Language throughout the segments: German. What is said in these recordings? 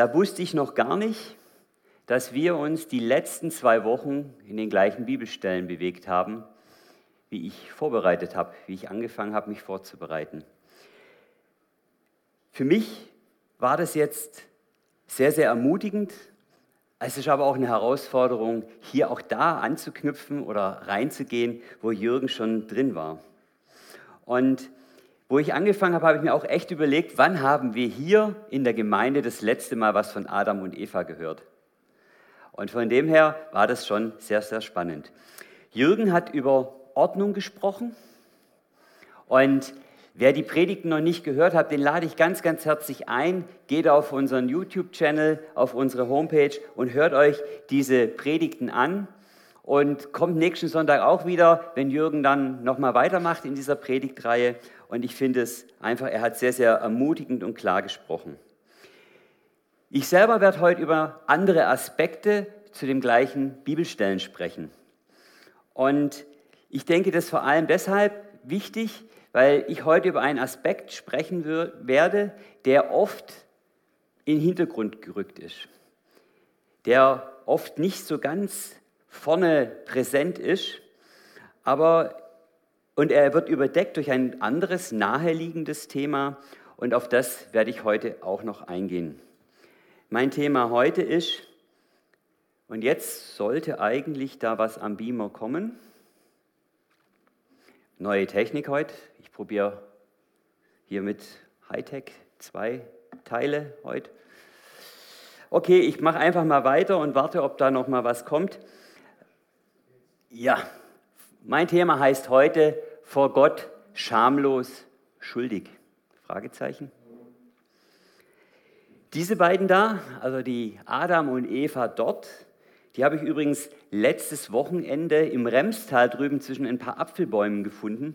Da wusste ich noch gar nicht, dass wir uns die letzten zwei Wochen in den gleichen Bibelstellen bewegt haben, wie ich vorbereitet habe, wie ich angefangen habe, mich vorzubereiten. Für mich war das jetzt sehr, sehr ermutigend. Es ist aber auch eine Herausforderung, hier auch da anzuknüpfen oder reinzugehen, wo Jürgen schon drin war. Und wo ich angefangen habe, habe ich mir auch echt überlegt, wann haben wir hier in der Gemeinde das letzte Mal was von Adam und Eva gehört? Und von dem her war das schon sehr, sehr spannend. Jürgen hat über Ordnung gesprochen und Wer die Predigten noch nicht gehört hat, den lade ich ganz, ganz herzlich ein. Geht auf unseren YouTube-Channel, auf unsere Homepage und hört euch diese Predigten an. Und kommt nächsten Sonntag auch wieder, wenn Jürgen dann nochmal weitermacht in dieser Predigtreihe. Und ich finde es einfach, er hat sehr, sehr ermutigend und klar gesprochen. Ich selber werde heute über andere Aspekte zu dem gleichen Bibelstellen sprechen. Und ich denke, das ist vor allem deshalb wichtig, weil ich heute über einen Aspekt sprechen werde, der oft in den Hintergrund gerückt ist, der oft nicht so ganz vorne präsent ist, aber und er wird überdeckt durch ein anderes naheliegendes Thema und auf das werde ich heute auch noch eingehen. Mein Thema heute ist, und jetzt sollte eigentlich da was am Beamer kommen. Neue Technik heute. Ich probiere hier mit Hightech zwei Teile heute. Okay, ich mache einfach mal weiter und warte, ob da noch mal was kommt. Ja, mein Thema heißt heute vor Gott schamlos schuldig. Fragezeichen. Diese beiden da, also die Adam und Eva dort, die habe ich übrigens letztes Wochenende im Remstal drüben zwischen ein paar Apfelbäumen gefunden.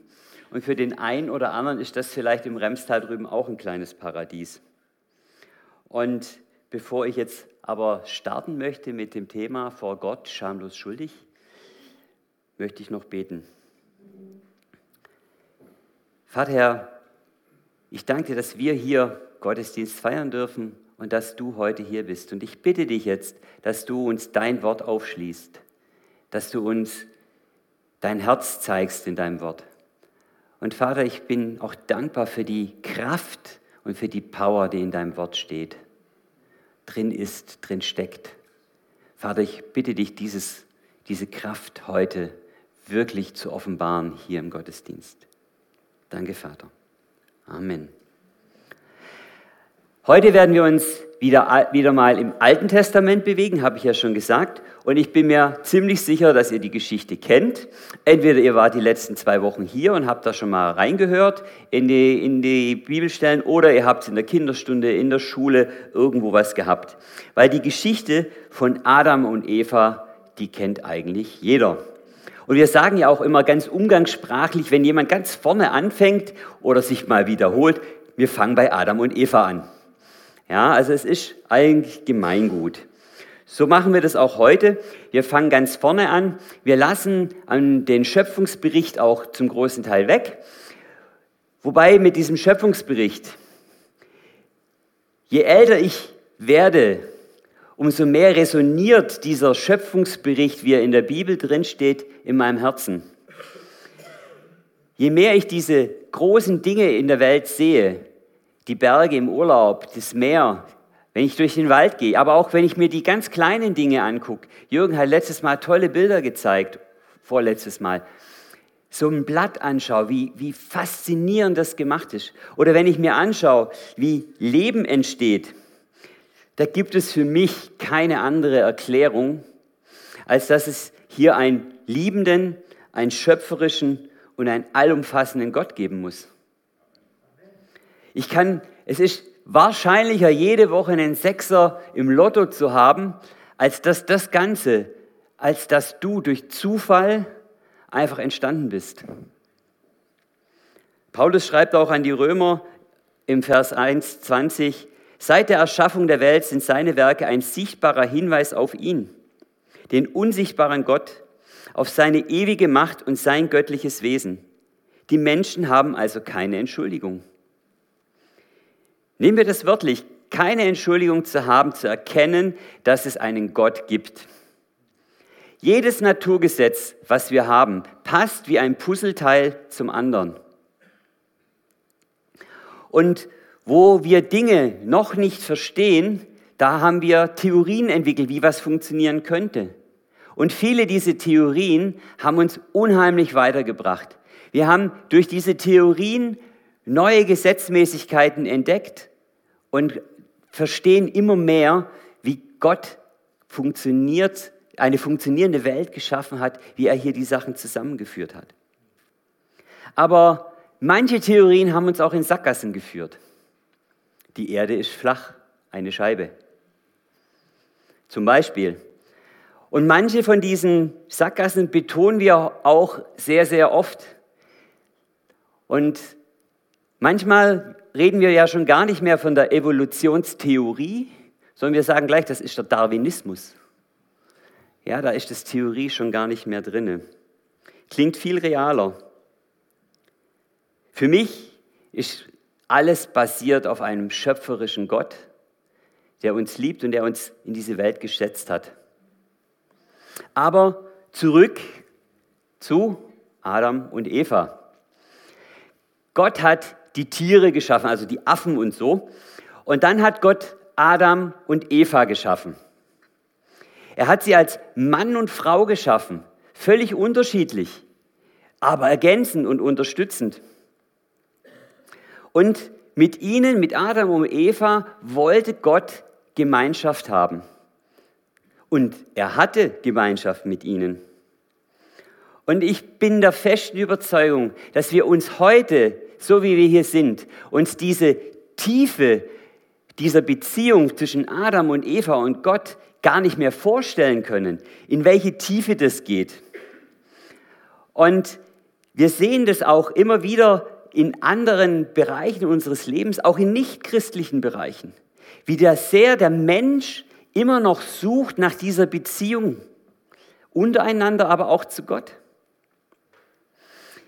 Und für den einen oder anderen ist das vielleicht im Remstal drüben auch ein kleines Paradies. Und bevor ich jetzt aber starten möchte mit dem Thema vor Gott schamlos schuldig, möchte ich noch beten. Vater, ich danke dir, dass wir hier Gottesdienst feiern dürfen und dass du heute hier bist. Und ich bitte dich jetzt, dass du uns dein Wort aufschließt, dass du uns dein Herz zeigst in deinem Wort. Und Vater, ich bin auch dankbar für die Kraft und für die Power, die in deinem Wort steht, drin ist, drin steckt. Vater, ich bitte dich, dieses, diese Kraft heute wirklich zu offenbaren hier im Gottesdienst. Danke, Vater. Amen. Heute werden wir uns wieder, wieder mal im Alten Testament bewegen, habe ich ja schon gesagt. Und ich bin mir ziemlich sicher, dass ihr die Geschichte kennt. Entweder ihr wart die letzten zwei Wochen hier und habt da schon mal reingehört in die, in die Bibelstellen oder ihr habt in der Kinderstunde, in der Schule irgendwo was gehabt. Weil die Geschichte von Adam und Eva, die kennt eigentlich jeder. Und wir sagen ja auch immer ganz umgangssprachlich, wenn jemand ganz vorne anfängt oder sich mal wiederholt, wir fangen bei Adam und Eva an. Ja, also es ist eigentlich Gemeingut. So machen wir das auch heute. Wir fangen ganz vorne an. Wir lassen den Schöpfungsbericht auch zum großen Teil weg. Wobei mit diesem Schöpfungsbericht, je älter ich werde, umso mehr resoniert dieser Schöpfungsbericht, wie er in der Bibel drinsteht, in meinem Herzen. Je mehr ich diese großen Dinge in der Welt sehe, die Berge im Urlaub, das Meer, wenn ich durch den Wald gehe, aber auch wenn ich mir die ganz kleinen Dinge angucke. Jürgen hat letztes Mal tolle Bilder gezeigt, vorletztes Mal. So ein Blatt anschaue, wie, wie faszinierend das gemacht ist. Oder wenn ich mir anschaue, wie Leben entsteht, da gibt es für mich keine andere Erklärung, als dass es hier einen liebenden, einen schöpferischen und einen allumfassenden Gott geben muss. Ich kann, es ist wahrscheinlicher, jede Woche einen Sechser im Lotto zu haben, als dass das Ganze, als dass du durch Zufall einfach entstanden bist. Paulus schreibt auch an die Römer im Vers 1, 20, seit der Erschaffung der Welt sind seine Werke ein sichtbarer Hinweis auf ihn, den unsichtbaren Gott, auf seine ewige Macht und sein göttliches Wesen. Die Menschen haben also keine Entschuldigung. Nehmen wir das wörtlich. keine Entschuldigung zu haben, zu erkennen, dass es einen Gott gibt. Jedes Naturgesetz, was wir haben, passt wie ein Puzzleteil zum anderen. Und wo wir Dinge noch nicht verstehen, da haben wir Theorien entwickelt, wie was funktionieren könnte. Und viele dieser Theorien haben uns unheimlich weitergebracht. Wir haben durch diese Theorien neue Gesetzmäßigkeiten entdeckt und verstehen immer mehr, wie Gott funktioniert, eine funktionierende Welt geschaffen hat, wie er hier die Sachen zusammengeführt hat. Aber manche Theorien haben uns auch in Sackgassen geführt. Die Erde ist flach, eine Scheibe. Zum Beispiel. Und manche von diesen Sackgassen betonen wir auch sehr, sehr oft. Und manchmal reden wir ja schon gar nicht mehr von der Evolutionstheorie, sondern wir sagen gleich, das ist der Darwinismus. Ja, da ist das Theorie schon gar nicht mehr drin. Klingt viel realer. Für mich ist alles basiert auf einem schöpferischen Gott, der uns liebt und der uns in diese Welt gesetzt hat. Aber zurück zu Adam und Eva. Gott hat die Tiere geschaffen, also die Affen und so. Und dann hat Gott Adam und Eva geschaffen. Er hat sie als Mann und Frau geschaffen, völlig unterschiedlich, aber ergänzend und unterstützend. Und mit ihnen, mit Adam und Eva, wollte Gott Gemeinschaft haben. Und er hatte Gemeinschaft mit ihnen. Und ich bin der festen Überzeugung, dass wir uns heute, so wie wir hier sind, uns diese Tiefe dieser Beziehung zwischen Adam und Eva und Gott gar nicht mehr vorstellen können, in welche Tiefe das geht. Und wir sehen das auch immer wieder in anderen Bereichen unseres Lebens, auch in nichtchristlichen Bereichen, wie der sehr der Mensch immer noch sucht nach dieser Beziehung untereinander, aber auch zu Gott.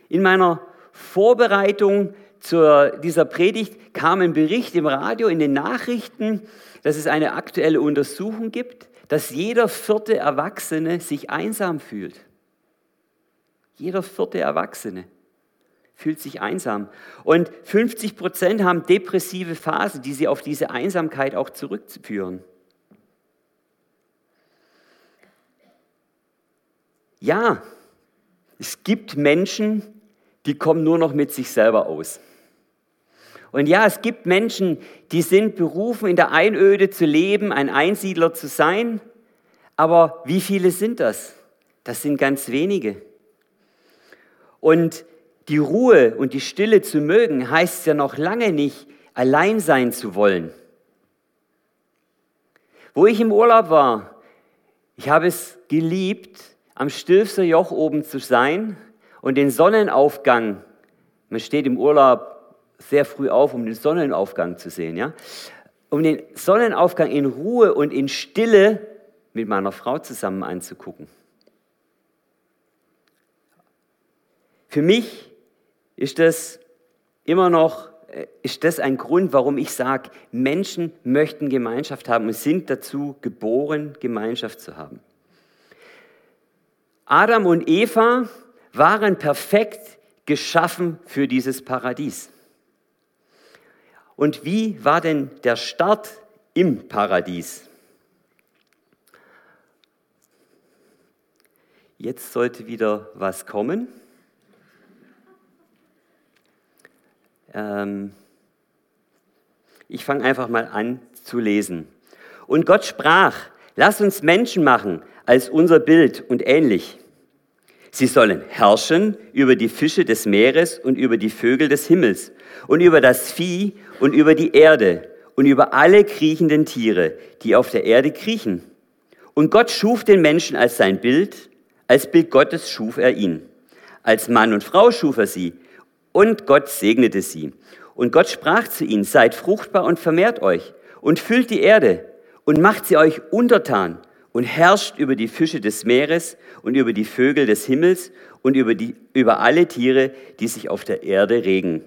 In meiner Vorbereitung zu dieser Predigt kam ein Bericht im Radio, in den Nachrichten, dass es eine aktuelle Untersuchung gibt, dass jeder vierte Erwachsene sich einsam fühlt. Jeder vierte Erwachsene fühlt sich einsam. Und 50 Prozent haben depressive Phasen, die sie auf diese Einsamkeit auch zurückführen. Ja, es gibt Menschen, die kommen nur noch mit sich selber aus. Und ja, es gibt Menschen, die sind berufen, in der Einöde zu leben, ein Einsiedler zu sein. Aber wie viele sind das? Das sind ganz wenige. Und die Ruhe und die Stille zu mögen, heißt ja noch lange nicht, allein sein zu wollen. Wo ich im Urlaub war, ich habe es geliebt, am Stilfser Joch oben zu sein und den Sonnenaufgang, man steht im Urlaub sehr früh auf, um den Sonnenaufgang zu sehen, ja, um den Sonnenaufgang in Ruhe und in Stille mit meiner Frau zusammen anzugucken. Für mich ist das immer noch äh, ist das ein Grund, warum ich sage, Menschen möchten Gemeinschaft haben und sind dazu geboren, Gemeinschaft zu haben. Adam und Eva waren perfekt geschaffen für dieses Paradies. Und wie war denn der Start im Paradies? Jetzt sollte wieder was kommen. Ähm ich fange einfach mal an zu lesen. Und Gott sprach, lass uns Menschen machen als unser Bild und ähnlich. Sie sollen herrschen über die Fische des Meeres und über die Vögel des Himmels und über das Vieh und über die Erde und über alle kriechenden Tiere, die auf der Erde kriechen. Und Gott schuf den Menschen als sein Bild, als Bild Gottes schuf er ihn. Als Mann und Frau schuf er sie und Gott segnete sie. Und Gott sprach zu ihnen, seid fruchtbar und vermehrt euch und füllt die Erde und macht sie euch untertan und herrscht über die Fische des Meeres und über die Vögel des Himmels und über, die, über alle Tiere, die sich auf der Erde regen.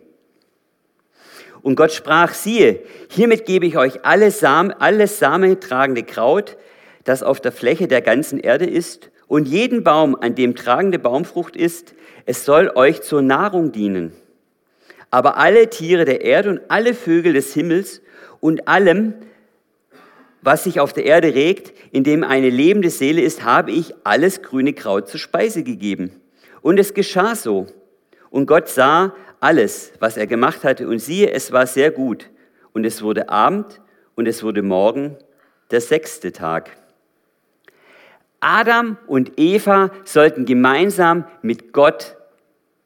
Und Gott sprach, siehe, hiermit gebe ich euch alles, Samen, alles samentragende Kraut, das auf der Fläche der ganzen Erde ist, und jeden Baum, an dem tragende Baumfrucht ist, es soll euch zur Nahrung dienen. Aber alle Tiere der Erde und alle Vögel des Himmels und allem, was sich auf der Erde regt, in dem eine lebende Seele ist, habe ich alles grüne Kraut zur Speise gegeben. Und es geschah so. Und Gott sah alles, was er gemacht hatte, und siehe, es war sehr gut. Und es wurde Abend und es wurde Morgen, der sechste Tag. Adam und Eva sollten gemeinsam mit Gott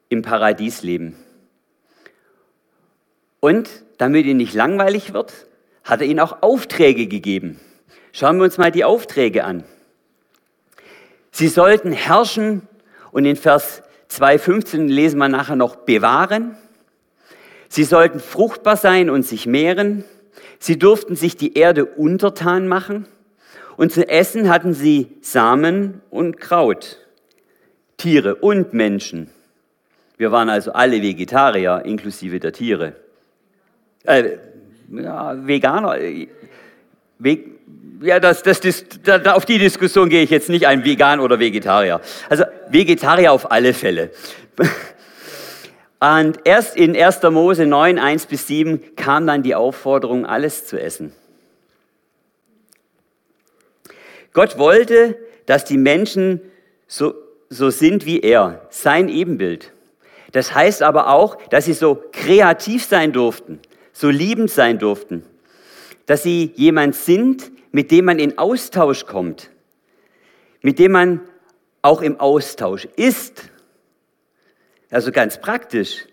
im Paradies leben. Und damit ihnen nicht langweilig wird, hat er ihnen auch Aufträge gegeben. Schauen wir uns mal die Aufträge an. Sie sollten herrschen und in Vers 2.15 lesen wir nachher noch bewahren. Sie sollten fruchtbar sein und sich mehren. Sie durften sich die Erde untertan machen. Und zu essen hatten sie Samen und Kraut, Tiere und Menschen. Wir waren also alle Vegetarier, inklusive der Tiere. Äh, ja, Veganer. Ve ja, das, das, das, da, auf die Diskussion gehe ich jetzt nicht ein, vegan oder Vegetarier. Also Vegetarier auf alle Fälle. Und erst in 1. Mose 9, 1 bis 7 kam dann die Aufforderung, alles zu essen. Gott wollte, dass die Menschen so, so sind wie er, sein Ebenbild. Das heißt aber auch, dass sie so kreativ sein durften, so liebend sein durften, dass sie jemand sind, mit dem man in Austausch kommt, mit dem man auch im Austausch ist. Also ganz praktisch.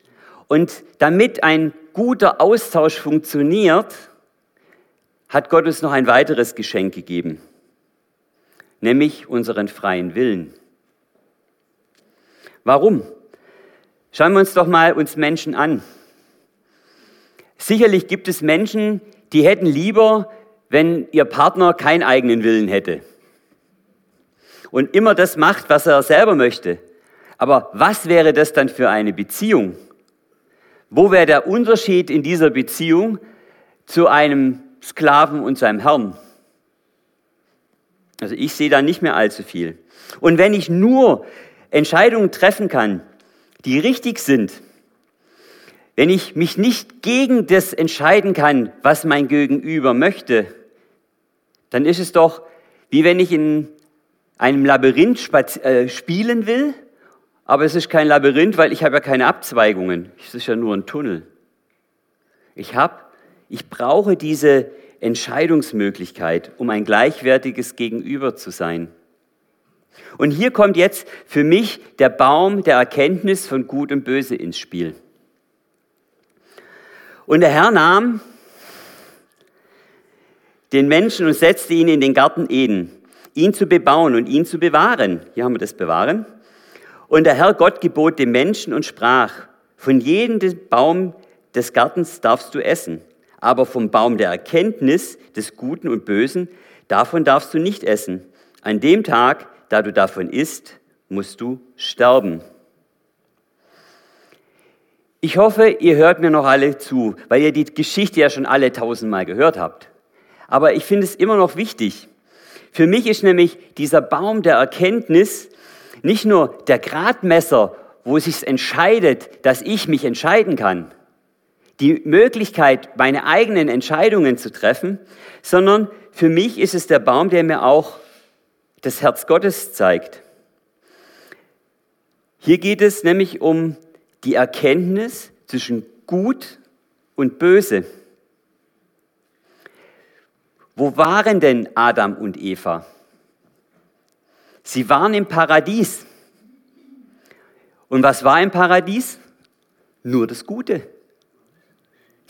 Und damit ein guter Austausch funktioniert, hat Gott uns noch ein weiteres Geschenk gegeben nämlich unseren freien Willen. Warum? Schauen wir uns doch mal uns Menschen an. Sicherlich gibt es Menschen, die hätten lieber, wenn ihr Partner keinen eigenen Willen hätte und immer das macht, was er selber möchte. Aber was wäre das dann für eine Beziehung? Wo wäre der Unterschied in dieser Beziehung zu einem Sklaven und seinem Herrn? Also ich sehe da nicht mehr allzu viel. Und wenn ich nur Entscheidungen treffen kann, die richtig sind, wenn ich mich nicht gegen das entscheiden kann, was mein Gegenüber möchte, dann ist es doch wie wenn ich in einem Labyrinth äh, spielen will, aber es ist kein Labyrinth, weil ich habe ja keine Abzweigungen. Es ist ja nur ein Tunnel. Ich habe, ich brauche diese Entscheidungsmöglichkeit, um ein gleichwertiges Gegenüber zu sein. Und hier kommt jetzt für mich der Baum der Erkenntnis von Gut und Böse ins Spiel. Und der Herr nahm den Menschen und setzte ihn in den Garten Eden, ihn zu bebauen und ihn zu bewahren. Hier haben wir das Bewahren. Und der Herr Gott gebot dem Menschen und sprach, von jedem Baum des Gartens darfst du essen, aber vom Baum der Erkenntnis des Guten und Bösen, davon darfst du nicht essen. An dem Tag, da du davon isst, musst du sterben. Ich hoffe, ihr hört mir noch alle zu, weil ihr die Geschichte ja schon alle tausendmal gehört habt. Aber ich finde es immer noch wichtig. Für mich ist nämlich dieser Baum der Erkenntnis nicht nur der Gradmesser, wo es sich entscheidet, dass ich mich entscheiden kann, die Möglichkeit, meine eigenen Entscheidungen zu treffen, sondern für mich ist es der Baum, der mir auch das Herz Gottes zeigt. Hier geht es nämlich um die Erkenntnis zwischen Gut und Böse. Wo waren denn Adam und Eva? Sie waren im Paradies. Und was war im Paradies? Nur das Gute.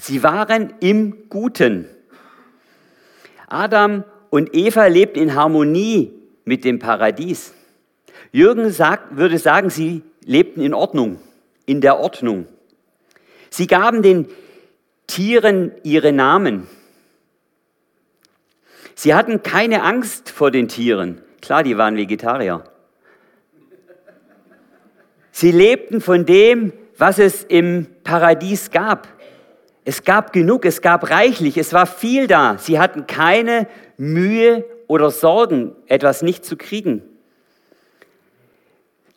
Sie waren im Guten. Adam und Eva lebten in Harmonie mit dem Paradies. Jürgen sagt, würde sagen, sie lebten in Ordnung, in der Ordnung. Sie gaben den Tieren ihre Namen. Sie hatten keine Angst vor den Tieren. Klar, die waren Vegetarier. Sie lebten von dem, was es im Paradies gab. Es gab genug, es gab reichlich, es war viel da. Sie hatten keine Mühe oder Sorgen, etwas nicht zu kriegen.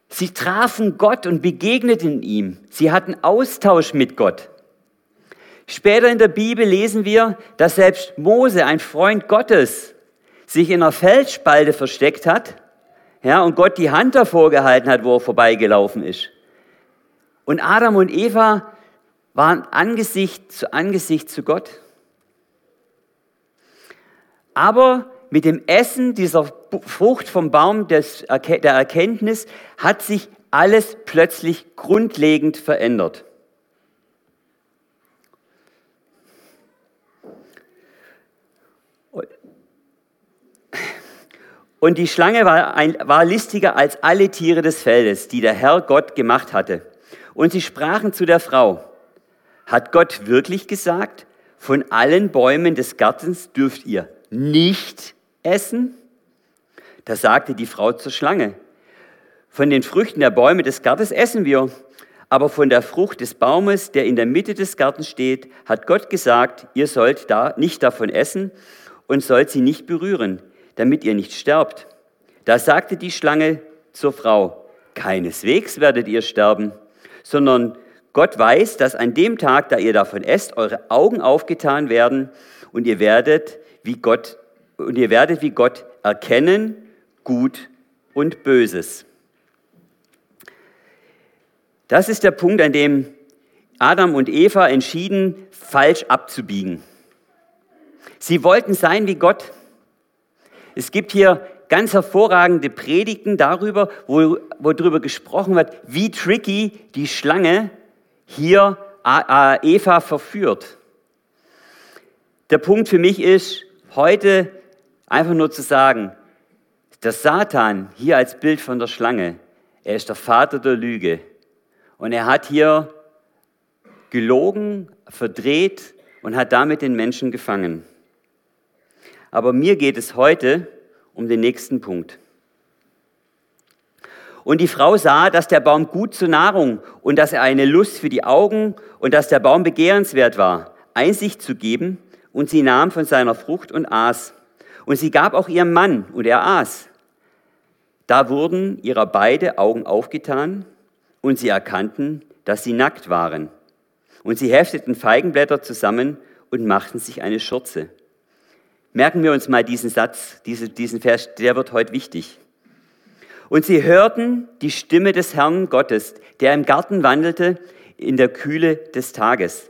Sie trafen Gott und begegneten ihm. Sie hatten Austausch mit Gott. Später in der Bibel lesen wir, dass selbst Mose, ein Freund Gottes, sich in einer Felsspalte versteckt hat ja, und Gott die Hand davor gehalten hat, wo er vorbeigelaufen ist. Und Adam und Eva waren Angesicht zu Angesicht zu Gott. Aber mit dem Essen dieser Frucht vom Baum des, der Erkenntnis hat sich alles plötzlich grundlegend verändert. Und die Schlange war, ein, war listiger als alle Tiere des Feldes, die der Herr Gott gemacht hatte. Und sie sprachen zu der Frau, hat Gott wirklich gesagt, von allen Bäumen des Gartens dürft ihr nicht essen? Da sagte die Frau zur Schlange, von den Früchten der Bäume des Gartens essen wir, aber von der Frucht des Baumes, der in der Mitte des Gartens steht, hat Gott gesagt, ihr sollt da nicht davon essen und sollt sie nicht berühren, damit ihr nicht sterbt. Da sagte die Schlange zur Frau, keineswegs werdet ihr sterben, sondern Gott weiß, dass an dem Tag, da ihr davon esst, eure Augen aufgetan werden und ihr werdet wie Gott und ihr werdet wie Gott erkennen, gut und Böses. Das ist der Punkt, an dem Adam und Eva entschieden, falsch abzubiegen. Sie wollten sein wie Gott. Es gibt hier ganz hervorragende Predigten darüber, wo, wo darüber gesprochen wird, wie tricky die Schlange hier Eva verführt. Der Punkt für mich ist, heute einfach nur zu sagen, der Satan hier als Bild von der Schlange, er ist der Vater der Lüge. Und er hat hier gelogen, verdreht und hat damit den Menschen gefangen. Aber mir geht es heute um den nächsten Punkt. Und die Frau sah, dass der Baum gut zur Nahrung und dass er eine Lust für die Augen und dass der Baum begehrenswert war, Einsicht zu geben. Und sie nahm von seiner Frucht und aß. Und sie gab auch ihrem Mann und er aß. Da wurden ihrer beide Augen aufgetan und sie erkannten, dass sie nackt waren. Und sie hefteten Feigenblätter zusammen und machten sich eine Schürze. Merken wir uns mal diesen Satz, diesen Vers, der wird heute wichtig. Und sie hörten die Stimme des Herrn Gottes, der im Garten wandelte in der Kühle des Tages.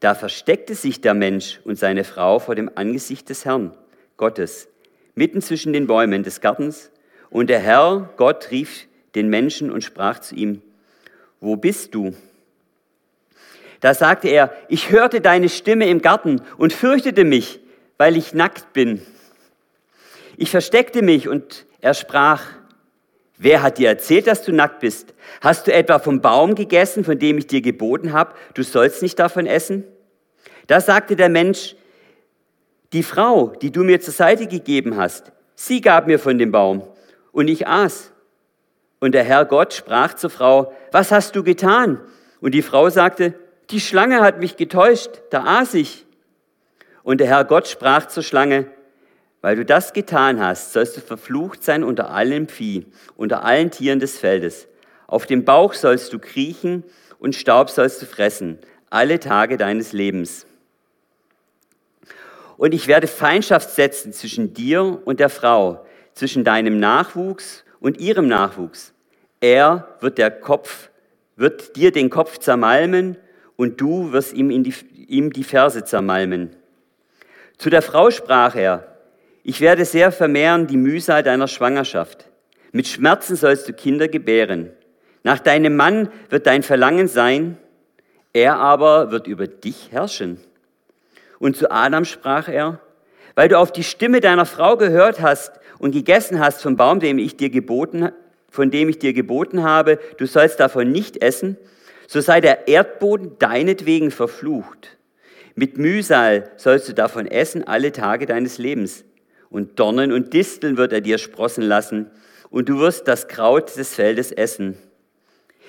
Da versteckte sich der Mensch und seine Frau vor dem Angesicht des Herrn Gottes, mitten zwischen den Bäumen des Gartens. Und der Herr Gott rief den Menschen und sprach zu ihm, wo bist du? Da sagte er, ich hörte deine Stimme im Garten und fürchtete mich, weil ich nackt bin. Ich versteckte mich und er sprach, Wer hat dir erzählt, dass du nackt bist? Hast du etwa vom Baum gegessen, von dem ich dir geboten habe, du sollst nicht davon essen? Da sagte der Mensch, die Frau, die du mir zur Seite gegeben hast, sie gab mir von dem Baum und ich aß. Und der Herr Gott sprach zur Frau, was hast du getan? Und die Frau sagte, die Schlange hat mich getäuscht, da aß ich. Und der Herr Gott sprach zur Schlange, weil du das getan hast, sollst du verflucht sein unter allem Vieh, unter allen Tieren des Feldes. Auf dem Bauch sollst du kriechen und Staub sollst du fressen, alle Tage deines Lebens. Und ich werde Feindschaft setzen zwischen dir und der Frau, zwischen deinem Nachwuchs und ihrem Nachwuchs. Er wird der Kopf, wird dir den Kopf zermalmen und du wirst ihm, die, ihm die Ferse zermalmen. Zu der Frau sprach er, ich werde sehr vermehren die Mühsal deiner Schwangerschaft. Mit Schmerzen sollst du Kinder gebären. Nach deinem Mann wird dein Verlangen sein, er aber wird über dich herrschen. Und zu Adam sprach er, weil du auf die Stimme deiner Frau gehört hast und gegessen hast vom Baum, dem ich dir geboten, von dem ich dir geboten habe, du sollst davon nicht essen, so sei der Erdboden deinetwegen verflucht. Mit Mühsal sollst du davon essen alle Tage deines Lebens und Dornen und Disteln wird er dir sprossen lassen, und du wirst das Kraut des Feldes essen.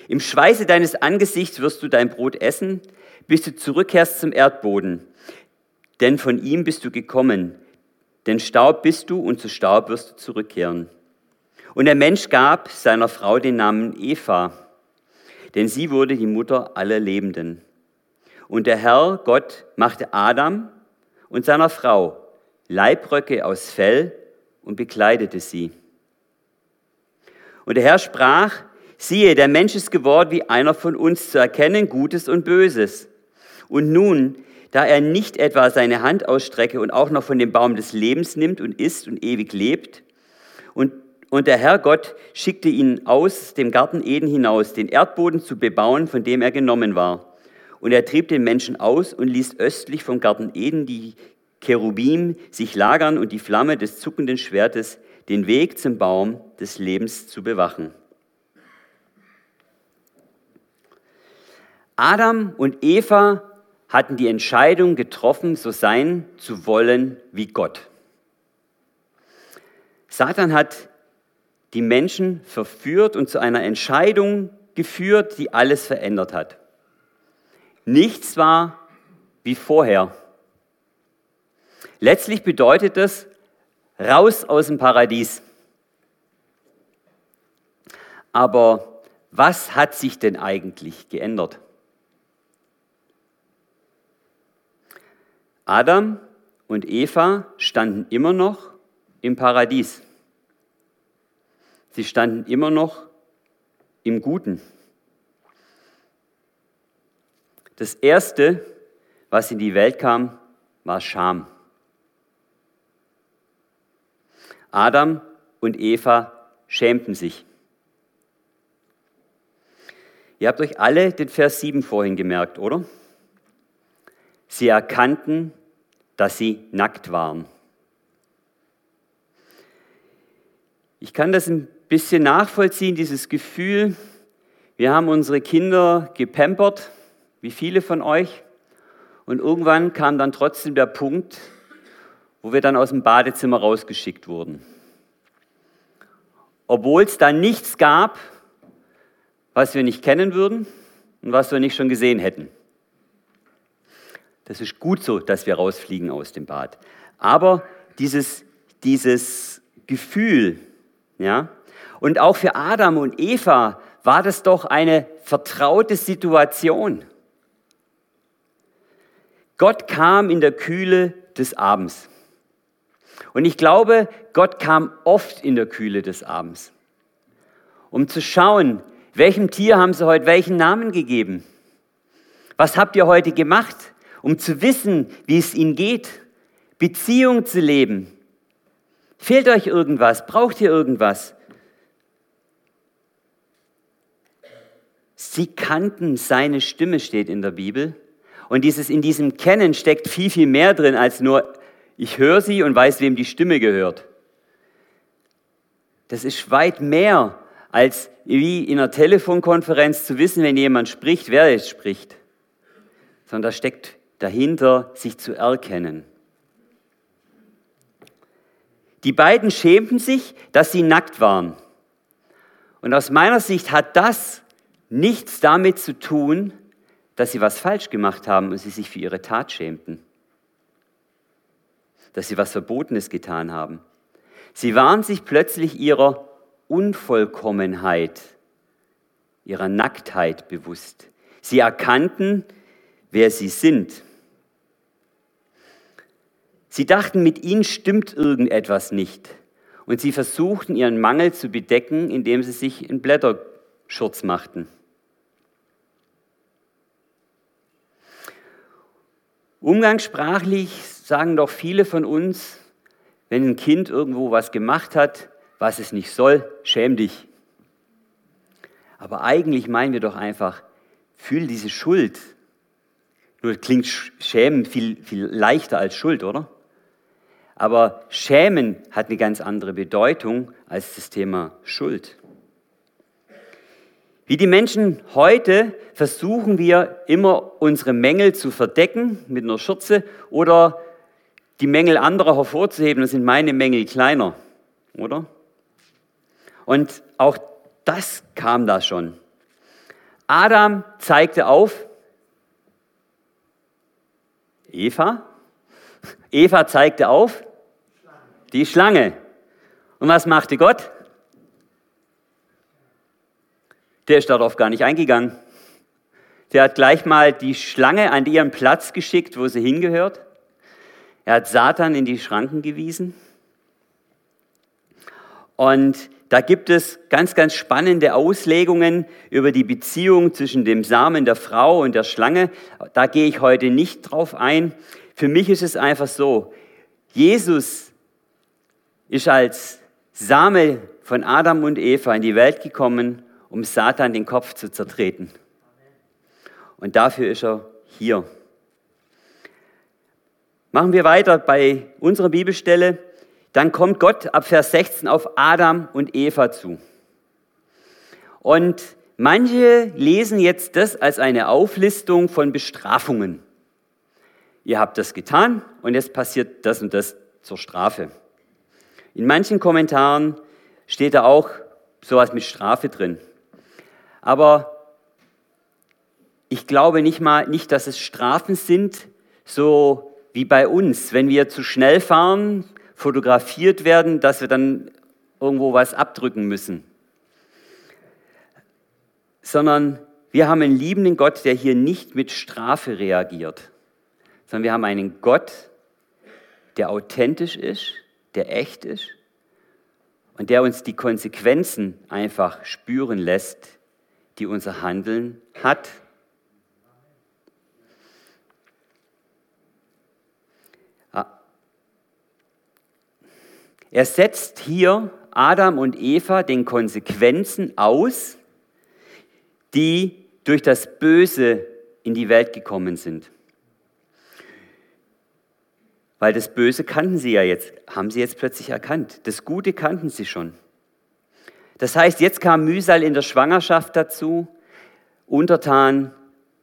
Im Schweiße deines Angesichts wirst du dein Brot essen, bis du zurückkehrst zum Erdboden. Denn von ihm bist du gekommen. Denn Staub bist du und zu Staub wirst du zurückkehren. Und der Mensch gab seiner Frau den Namen Eva, denn sie wurde die Mutter aller Lebenden. Und der Herr Gott machte Adam und seiner Frau Leibröcke aus Fell und bekleidete sie. Und der Herr sprach, siehe, der Mensch ist geworden wie einer von uns zu erkennen Gutes und Böses. Und nun, da er nicht etwa seine Hand ausstrecke und auch noch von dem Baum des Lebens nimmt und isst und ewig lebt, und, und der Herr Gott schickte ihn aus dem Garten Eden hinaus, den Erdboden zu bebauen, von dem er genommen war. Und er trieb den Menschen aus und ließ östlich vom Garten Eden die Cherubim sich lagern und die Flamme des zuckenden Schwertes den Weg zum Baum des Lebens zu bewachen. Adam und Eva hatten die Entscheidung getroffen, so sein zu wollen wie Gott. Satan hat die Menschen verführt und zu einer Entscheidung geführt, die alles verändert hat. Nichts war wie vorher. Letztlich bedeutet das raus aus dem Paradies. Aber was hat sich denn eigentlich geändert? Adam und Eva standen immer noch im Paradies. Sie standen immer noch im Guten. Das Erste, was in die Welt kam, war Scham. Adam und Eva schämten sich. Ihr habt euch alle den Vers 7 vorhin gemerkt, oder? Sie erkannten, dass sie nackt waren. Ich kann das ein bisschen nachvollziehen, dieses Gefühl. Wir haben unsere Kinder gepampert, wie viele von euch. Und irgendwann kam dann trotzdem der Punkt, wo wir dann aus dem Badezimmer rausgeschickt wurden. Obwohl es da nichts gab, was wir nicht kennen würden und was wir nicht schon gesehen hätten. Das ist gut so, dass wir rausfliegen aus dem Bad. Aber dieses, dieses Gefühl, ja, und auch für Adam und Eva war das doch eine vertraute Situation. Gott kam in der Kühle des Abends. Und ich glaube, Gott kam oft in der Kühle des Abends, um zu schauen, welchem Tier haben sie heute welchen Namen gegeben? Was habt ihr heute gemacht? um zu wissen, wie es ihnen geht, Beziehung zu leben. Fehlt euch irgendwas? Braucht ihr irgendwas? Sie kannten seine Stimme, steht in der Bibel. Und dieses, in diesem Kennen steckt viel, viel mehr drin als nur, ich höre sie und weiß, wem die Stimme gehört. Das ist weit mehr als wie in einer Telefonkonferenz zu wissen, wenn jemand spricht, wer es spricht. Sondern da steckt dahinter, sich zu erkennen. Die beiden schämten sich, dass sie nackt waren. Und aus meiner Sicht hat das nichts damit zu tun, dass sie was falsch gemacht haben und sie sich für ihre Tat schämten. Dass sie was Verbotenes getan haben. Sie waren sich plötzlich ihrer Unvollkommenheit, ihrer Nacktheit bewusst. Sie erkannten, wer sie sind. Sie dachten, mit ihnen stimmt irgendetwas nicht. Und sie versuchten ihren Mangel zu bedecken, indem sie sich in Blätterschurz machten. Umgangssprachlich sagen doch viele von uns, wenn ein Kind irgendwo was gemacht hat, was es nicht soll, schäm dich. Aber eigentlich meinen wir doch einfach, fühl diese Schuld. Nur klingt Schämen viel, viel leichter als Schuld, oder? Aber Schämen hat eine ganz andere Bedeutung als das Thema Schuld. Wie die Menschen heute versuchen wir immer unsere Mängel zu verdecken mit einer Schürze oder die Mängel anderer hervorzuheben, dann sind meine Mängel kleiner, oder? Und auch das kam da schon. Adam zeigte auf Eva. Eva zeigte auf die Schlange. Und was machte Gott? Der ist darauf gar nicht eingegangen. Der hat gleich mal die Schlange an ihren Platz geschickt, wo sie hingehört. Er hat Satan in die Schranken gewiesen. Und da gibt es ganz, ganz spannende Auslegungen über die Beziehung zwischen dem Samen der Frau und der Schlange. Da gehe ich heute nicht drauf ein. Für mich ist es einfach so, Jesus ist als Same von Adam und Eva in die Welt gekommen, um Satan den Kopf zu zertreten. Und dafür ist er hier. Machen wir weiter bei unserer Bibelstelle. Dann kommt Gott ab Vers 16 auf Adam und Eva zu. Und manche lesen jetzt das als eine Auflistung von Bestrafungen. Ihr habt das getan und jetzt passiert das und das zur Strafe. In manchen Kommentaren steht da auch sowas mit Strafe drin. Aber ich glaube nicht mal, nicht, dass es Strafen sind, so wie bei uns, wenn wir zu schnell fahren, fotografiert werden, dass wir dann irgendwo was abdrücken müssen. Sondern wir haben einen liebenden Gott, der hier nicht mit Strafe reagiert, sondern wir haben einen Gott, der authentisch ist, der echt ist und der uns die Konsequenzen einfach spüren lässt, die unser Handeln hat. Er setzt hier Adam und Eva den Konsequenzen aus, die durch das Böse in die Welt gekommen sind. Weil das Böse kannten sie ja jetzt, haben sie jetzt plötzlich erkannt. Das Gute kannten sie schon. Das heißt, jetzt kam Mühsal in der Schwangerschaft dazu, untertan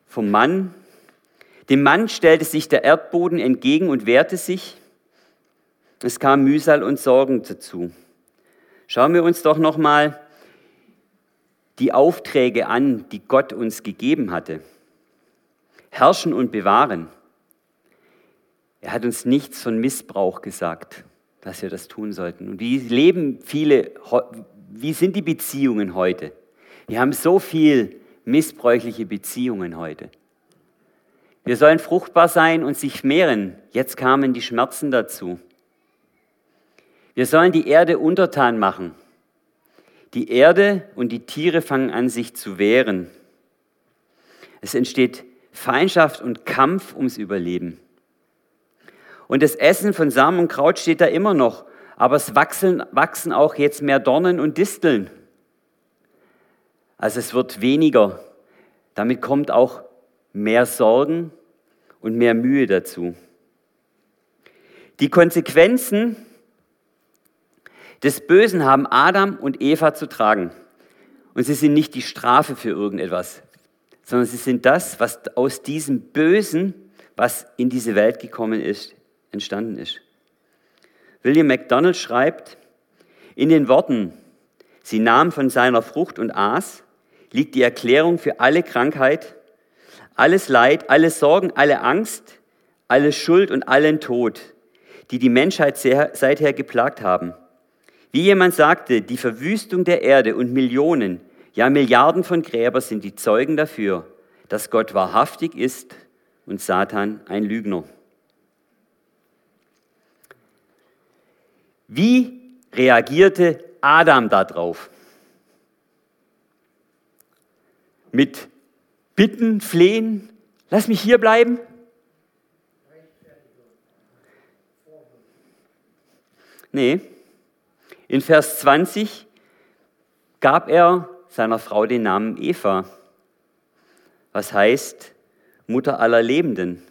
vom Mann. Dem Mann stellte sich der Erdboden entgegen und wehrte sich. Es kam Mühsal und Sorgen dazu. Schauen wir uns doch noch mal die Aufträge an, die Gott uns gegeben hatte. Herrschen und bewahren. Er hat uns nichts von Missbrauch gesagt, dass wir das tun sollten. Und wie leben viele, wie sind die Beziehungen heute? Wir haben so viel missbräuchliche Beziehungen heute. Wir sollen fruchtbar sein und sich mehren. Jetzt kamen die Schmerzen dazu. Wir sollen die Erde untertan machen. Die Erde und die Tiere fangen an, sich zu wehren. Es entsteht Feindschaft und Kampf ums Überleben. Und das Essen von Samen und Kraut steht da immer noch, aber es wachsen, wachsen auch jetzt mehr Dornen und Disteln. Also es wird weniger. Damit kommt auch mehr Sorgen und mehr Mühe dazu. Die Konsequenzen des Bösen haben Adam und Eva zu tragen. Und sie sind nicht die Strafe für irgendetwas, sondern sie sind das, was aus diesem Bösen, was in diese Welt gekommen ist, entstanden ist. William MacDonald schreibt, in den Worten, sie nahm von seiner Frucht und aß, liegt die Erklärung für alle Krankheit, alles Leid, alle Sorgen, alle Angst, alle Schuld und allen Tod, die die Menschheit seither geplagt haben. Wie jemand sagte, die Verwüstung der Erde und Millionen, ja Milliarden von Gräber sind die Zeugen dafür, dass Gott wahrhaftig ist und Satan ein Lügner. Wie reagierte Adam darauf? Mit Bitten, Flehen, lass mich hier bleiben? Nee, in Vers 20 gab er seiner Frau den Namen Eva, was heißt Mutter aller Lebenden.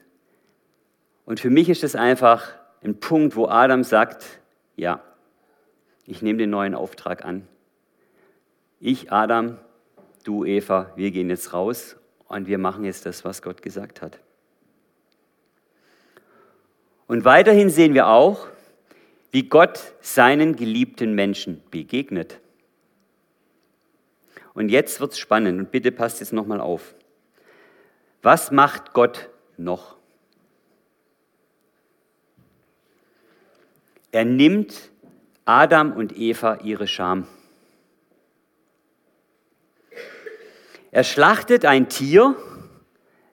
Und für mich ist es einfach ein Punkt, wo Adam sagt, ja, ich nehme den neuen Auftrag an. Ich, Adam, du, Eva, wir gehen jetzt raus und wir machen jetzt das, was Gott gesagt hat. Und weiterhin sehen wir auch, wie Gott seinen geliebten Menschen begegnet. Und jetzt wird es spannend und bitte passt jetzt nochmal auf. Was macht Gott noch? Er nimmt Adam und Eva ihre Scham. Er schlachtet ein Tier,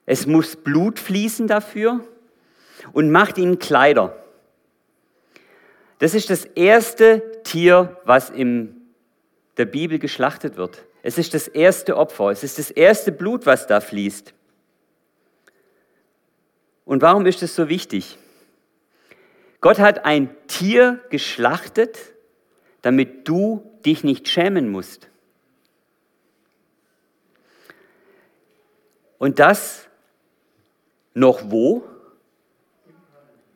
es muss Blut fließen dafür und macht ihnen Kleider. Das ist das erste Tier, was in der Bibel geschlachtet wird. Es ist das erste Opfer, es ist das erste Blut, was da fließt. Und warum ist es so wichtig? Gott hat ein Tier geschlachtet, damit du dich nicht schämen musst. Und das noch wo?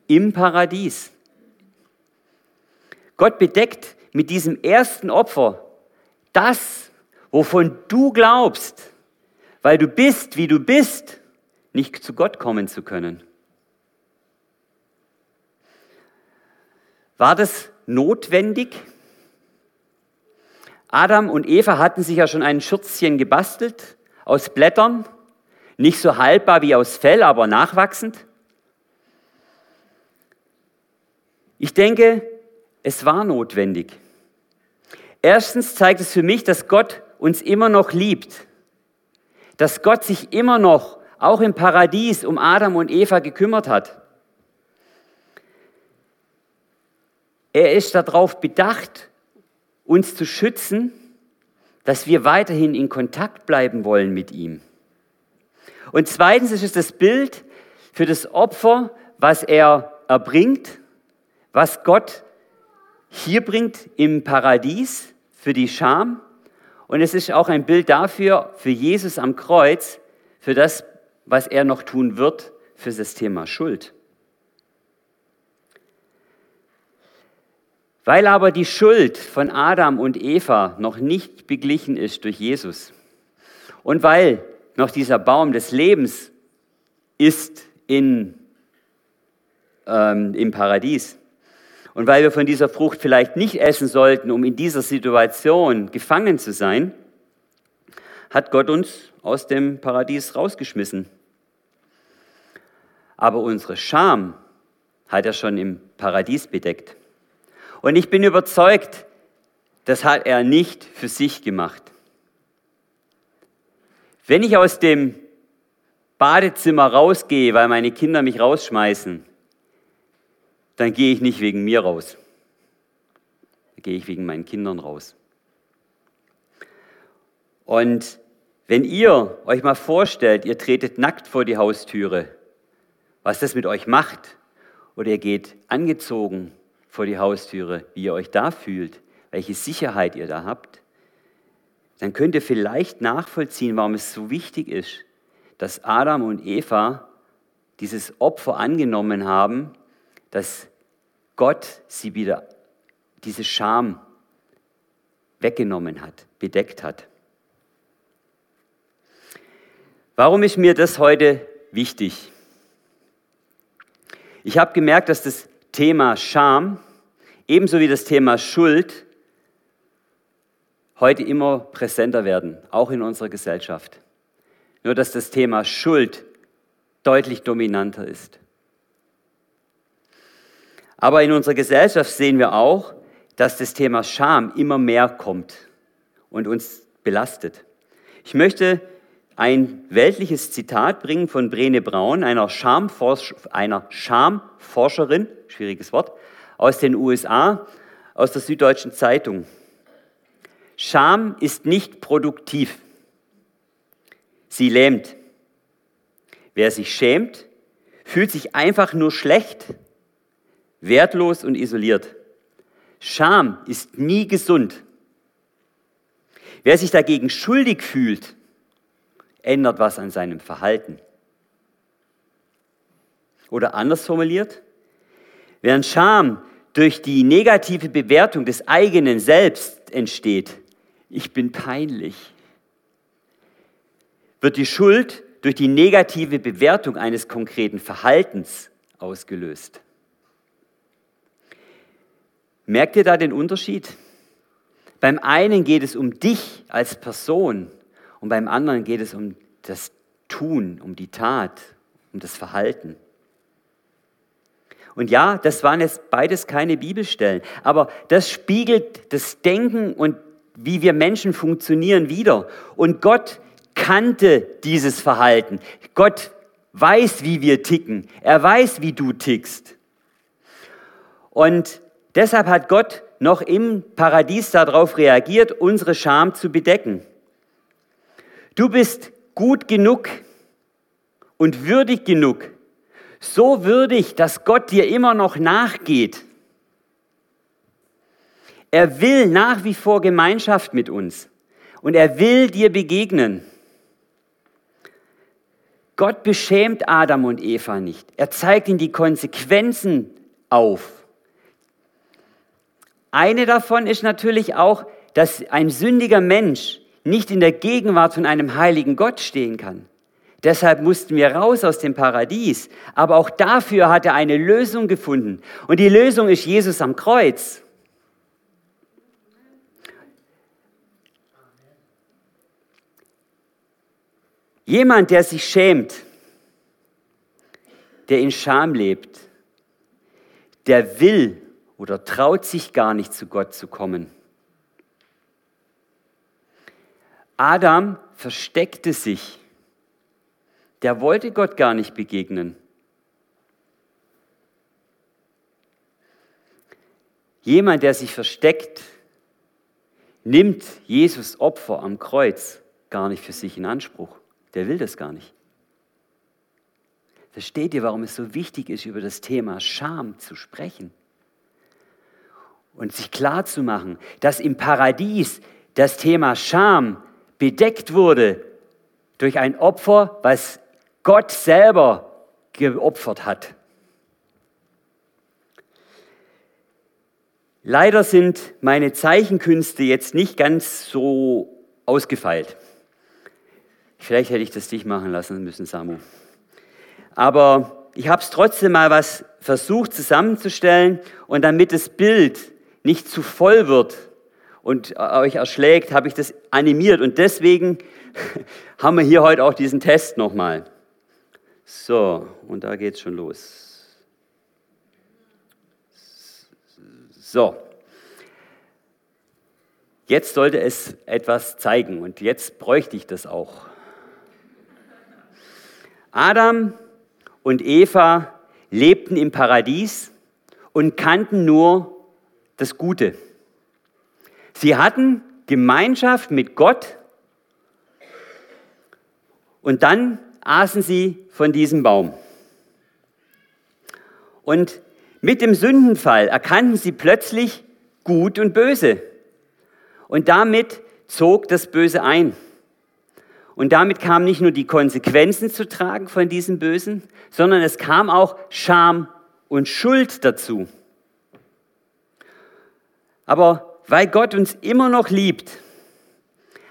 Im Paradies. Gott bedeckt mit diesem ersten Opfer das, wovon du glaubst, weil du bist, wie du bist, nicht zu Gott kommen zu können. War das notwendig? Adam und Eva hatten sich ja schon ein Schürzchen gebastelt aus Blättern, nicht so haltbar wie aus Fell, aber nachwachsend. Ich denke, es war notwendig. Erstens zeigt es für mich, dass Gott uns immer noch liebt, dass Gott sich immer noch, auch im Paradies, um Adam und Eva gekümmert hat. Er ist darauf bedacht, uns zu schützen, dass wir weiterhin in Kontakt bleiben wollen mit ihm. Und zweitens ist es das Bild für das Opfer, was er erbringt, was Gott hier bringt im Paradies für die Scham. Und es ist auch ein Bild dafür, für Jesus am Kreuz, für das, was er noch tun wird, für das Thema Schuld. Weil aber die Schuld von Adam und Eva noch nicht beglichen ist durch Jesus und weil noch dieser Baum des Lebens ist in, ähm, im Paradies, und weil wir von dieser Frucht vielleicht nicht essen sollten, um in dieser Situation gefangen zu sein, hat Gott uns aus dem Paradies rausgeschmissen. Aber unsere Scham hat er schon im Paradies bedeckt. Und ich bin überzeugt, das hat er nicht für sich gemacht. Wenn ich aus dem Badezimmer rausgehe, weil meine Kinder mich rausschmeißen, dann gehe ich nicht wegen mir raus. Dann gehe ich wegen meinen Kindern raus. Und wenn ihr euch mal vorstellt, ihr tretet nackt vor die Haustüre, was das mit euch macht, oder ihr geht angezogen vor die Haustüre, wie ihr euch da fühlt, welche Sicherheit ihr da habt, dann könnt ihr vielleicht nachvollziehen, warum es so wichtig ist, dass Adam und Eva dieses Opfer angenommen haben, dass Gott sie wieder diese Scham weggenommen hat, bedeckt hat. Warum ist mir das heute wichtig? Ich habe gemerkt, dass das Thema Scham ebenso wie das Thema Schuld heute immer präsenter werden, auch in unserer Gesellschaft. Nur dass das Thema Schuld deutlich dominanter ist. Aber in unserer Gesellschaft sehen wir auch, dass das Thema Scham immer mehr kommt und uns belastet. Ich möchte ein weltliches Zitat bringen von Brene Braun, einer, Schamforsch einer Schamforscherin, schwieriges Wort, aus den USA, aus der Süddeutschen Zeitung. Scham ist nicht produktiv. Sie lähmt. Wer sich schämt, fühlt sich einfach nur schlecht wertlos und isoliert. Scham ist nie gesund. Wer sich dagegen schuldig fühlt, ändert was an seinem Verhalten. Oder anders formuliert, während Scham durch die negative Bewertung des eigenen Selbst entsteht, ich bin peinlich, wird die Schuld durch die negative Bewertung eines konkreten Verhaltens ausgelöst. Merkt ihr da den Unterschied? Beim einen geht es um dich als Person und beim anderen geht es um das Tun, um die Tat, um das Verhalten. Und ja, das waren jetzt beides keine Bibelstellen, aber das spiegelt das Denken und wie wir Menschen funktionieren wieder. Und Gott kannte dieses Verhalten. Gott weiß, wie wir ticken. Er weiß, wie du tickst. Und deshalb hat Gott noch im Paradies darauf reagiert, unsere Scham zu bedecken. Du bist gut genug und würdig genug, so würdig, dass Gott dir immer noch nachgeht. Er will nach wie vor Gemeinschaft mit uns und er will dir begegnen. Gott beschämt Adam und Eva nicht. Er zeigt ihnen die Konsequenzen auf. Eine davon ist natürlich auch, dass ein sündiger Mensch nicht in der Gegenwart von einem heiligen Gott stehen kann. Deshalb mussten wir raus aus dem Paradies. Aber auch dafür hat er eine Lösung gefunden. Und die Lösung ist Jesus am Kreuz. Jemand, der sich schämt, der in Scham lebt, der will oder traut sich gar nicht zu Gott zu kommen. Adam versteckte sich der wollte Gott gar nicht begegnen. Jemand, der sich versteckt, nimmt Jesus Opfer am Kreuz gar nicht für sich in Anspruch. Der will das gar nicht. Versteht ihr, warum es so wichtig ist, über das Thema Scham zu sprechen? Und sich klar zu machen, dass im Paradies das Thema Scham bedeckt wurde durch ein Opfer, was Gott selber geopfert hat. Leider sind meine Zeichenkünste jetzt nicht ganz so ausgefeilt. Vielleicht hätte ich das dich machen lassen müssen, Samu. Aber ich habe es trotzdem mal was versucht zusammenzustellen und damit das Bild nicht zu voll wird und euch erschlägt, habe ich das animiert und deswegen haben wir hier heute auch diesen Test nochmal. So, und da geht es schon los. So. Jetzt sollte es etwas zeigen und jetzt bräuchte ich das auch. Adam und Eva lebten im Paradies und kannten nur das Gute. Sie hatten Gemeinschaft mit Gott und dann aßen sie von diesem Baum. Und mit dem Sündenfall erkannten sie plötzlich Gut und Böse. Und damit zog das Böse ein. Und damit kamen nicht nur die Konsequenzen zu tragen von diesem Bösen, sondern es kam auch Scham und Schuld dazu. Aber weil Gott uns immer noch liebt,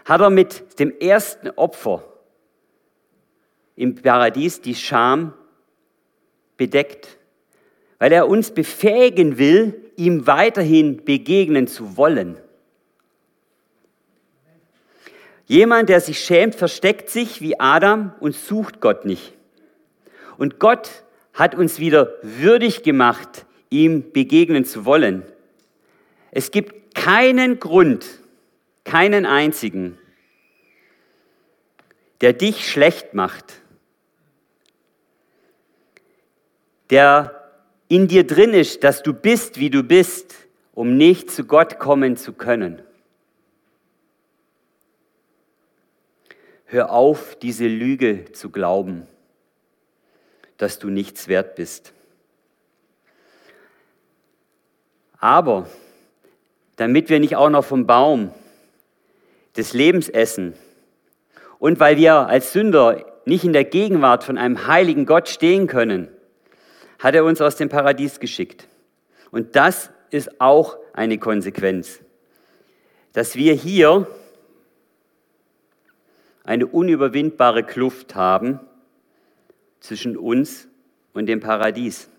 hat er mit dem ersten Opfer im Paradies die Scham bedeckt, weil er uns befähigen will, ihm weiterhin begegnen zu wollen. Jemand, der sich schämt, versteckt sich wie Adam und sucht Gott nicht. Und Gott hat uns wieder würdig gemacht, ihm begegnen zu wollen. Es gibt keinen Grund, keinen einzigen, der dich schlecht macht der in dir drin ist, dass du bist, wie du bist, um nicht zu Gott kommen zu können. Hör auf, diese Lüge zu glauben, dass du nichts wert bist. Aber damit wir nicht auch noch vom Baum des Lebens essen und weil wir als Sünder nicht in der Gegenwart von einem heiligen Gott stehen können, hat er uns aus dem Paradies geschickt. Und das ist auch eine Konsequenz, dass wir hier eine unüberwindbare Kluft haben zwischen uns und dem Paradies.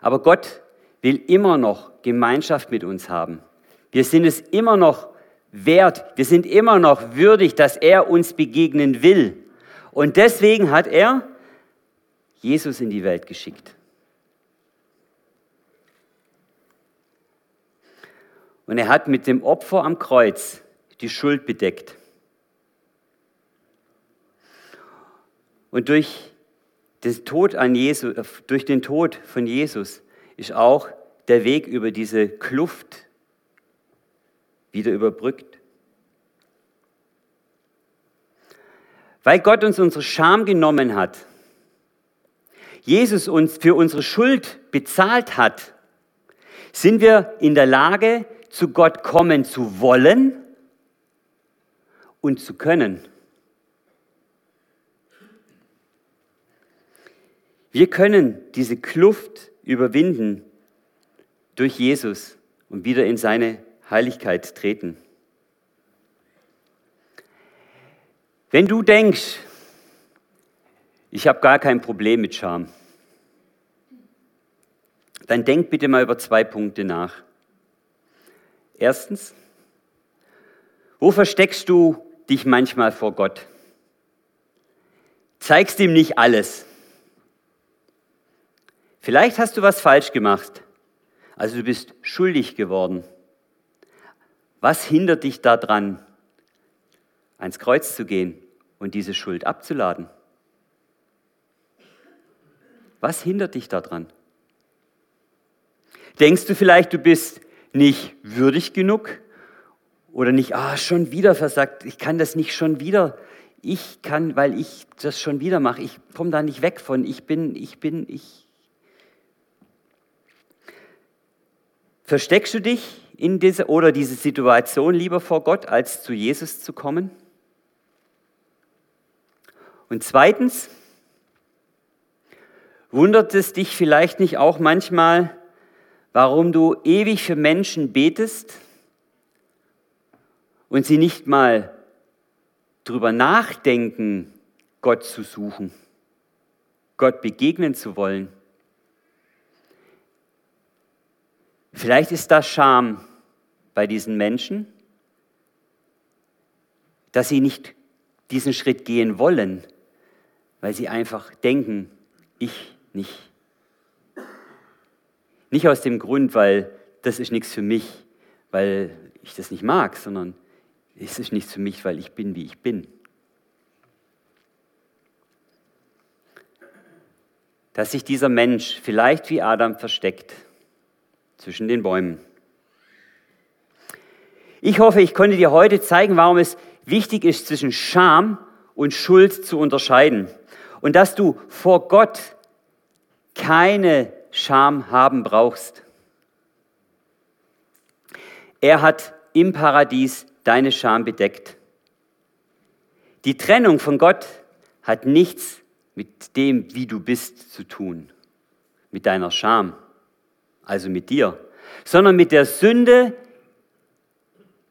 Aber Gott will immer noch Gemeinschaft mit uns haben. Wir sind es immer noch wert, wir sind immer noch würdig, dass er uns begegnen will. Und deswegen hat er Jesus in die Welt geschickt. Und er hat mit dem Opfer am Kreuz die Schuld bedeckt. Und durch den Tod an Jesus, durch den Tod von Jesus ist auch der Weg über diese Kluft wieder überbrückt. Weil Gott uns unsere Scham genommen hat, Jesus uns für unsere Schuld bezahlt hat, sind wir in der Lage, zu Gott kommen zu wollen und zu können. Wir können diese Kluft überwinden durch Jesus und wieder in seine Heiligkeit treten. Wenn du denkst, ich habe gar kein Problem mit Scham, dann denk bitte mal über zwei Punkte nach. Erstens, wo versteckst du dich manchmal vor Gott? Zeigst ihm nicht alles. Vielleicht hast du was falsch gemacht. Also du bist schuldig geworden. Was hindert dich daran, ans Kreuz zu gehen und diese Schuld abzuladen? Was hindert dich daran? Denkst du vielleicht, du bist nicht würdig genug oder nicht, ah, schon wieder versagt, ich kann das nicht schon wieder, ich kann, weil ich das schon wieder mache, ich komme da nicht weg von, ich bin, ich bin, ich. Versteckst du dich in diese oder diese Situation lieber vor Gott, als zu Jesus zu kommen? Und zweitens, wundert es dich vielleicht nicht auch manchmal, warum du ewig für Menschen betest und sie nicht mal drüber nachdenken, Gott zu suchen, Gott begegnen zu wollen. Vielleicht ist das Scham bei diesen Menschen, dass sie nicht diesen Schritt gehen wollen, weil sie einfach denken, ich nicht. Nicht aus dem Grund, weil das ist nichts für mich, weil ich das nicht mag, sondern es ist nichts für mich, weil ich bin, wie ich bin. Dass sich dieser Mensch vielleicht wie Adam versteckt zwischen den Bäumen. Ich hoffe, ich konnte dir heute zeigen, warum es wichtig ist, zwischen Scham und Schuld zu unterscheiden. Und dass du vor Gott keine Scham haben brauchst. Er hat im Paradies deine Scham bedeckt. Die Trennung von Gott hat nichts mit dem, wie du bist, zu tun, mit deiner Scham, also mit dir, sondern mit der Sünde,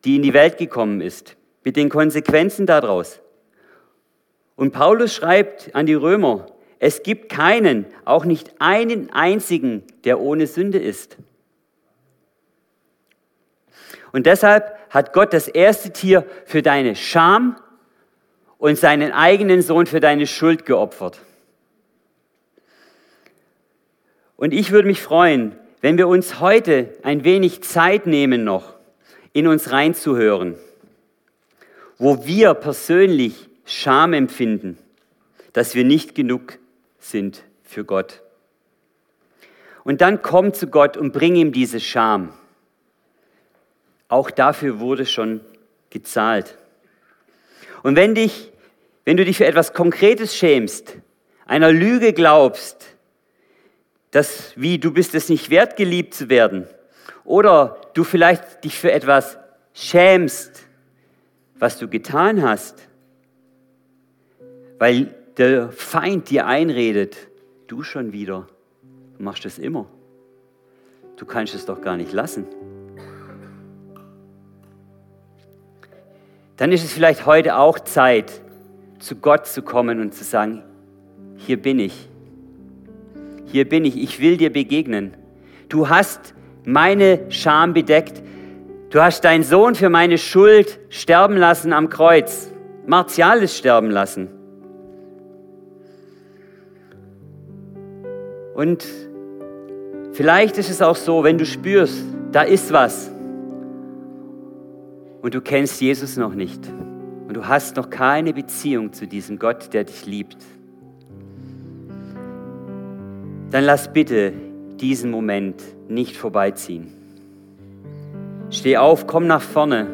die in die Welt gekommen ist, mit den Konsequenzen daraus. Und Paulus schreibt an die Römer, es gibt keinen, auch nicht einen einzigen, der ohne Sünde ist. Und deshalb hat Gott das erste Tier für deine Scham und seinen eigenen Sohn für deine Schuld geopfert. Und ich würde mich freuen, wenn wir uns heute ein wenig Zeit nehmen noch, in uns reinzuhören, wo wir persönlich Scham empfinden, dass wir nicht genug sind für Gott. Und dann komm zu Gott und bring ihm diese Scham. Auch dafür wurde schon gezahlt. Und wenn, dich, wenn du dich für etwas Konkretes schämst, einer Lüge glaubst, dass wie du bist es nicht wert, geliebt zu werden, oder du vielleicht dich für etwas schämst, was du getan hast, weil der Feind dir einredet, du schon wieder, du machst es immer. Du kannst es doch gar nicht lassen. Dann ist es vielleicht heute auch Zeit, zu Gott zu kommen und zu sagen, hier bin ich. Hier bin ich, ich will dir begegnen. Du hast meine Scham bedeckt. Du hast deinen Sohn für meine Schuld sterben lassen am Kreuz, martiales sterben lassen. Und vielleicht ist es auch so, wenn du spürst, da ist was und du kennst Jesus noch nicht und du hast noch keine Beziehung zu diesem Gott, der dich liebt, dann lass bitte diesen Moment nicht vorbeiziehen. Steh auf, komm nach vorne.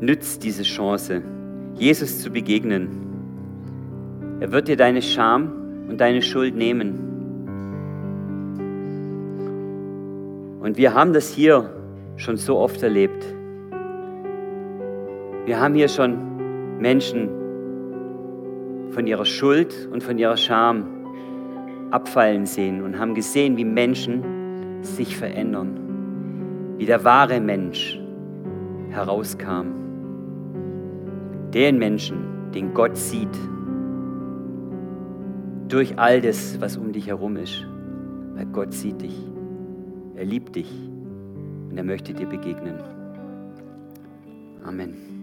Nütz diese Chance, Jesus zu begegnen. Er wird dir deine Scham und deine Schuld nehmen. Und wir haben das hier schon so oft erlebt. Wir haben hier schon Menschen von ihrer Schuld und von ihrer Scham abfallen sehen und haben gesehen, wie Menschen sich verändern, wie der wahre Mensch herauskam. Den Menschen, den Gott sieht, durch all das, was um dich herum ist. Weil Gott sieht dich, er liebt dich und er möchte dir begegnen. Amen.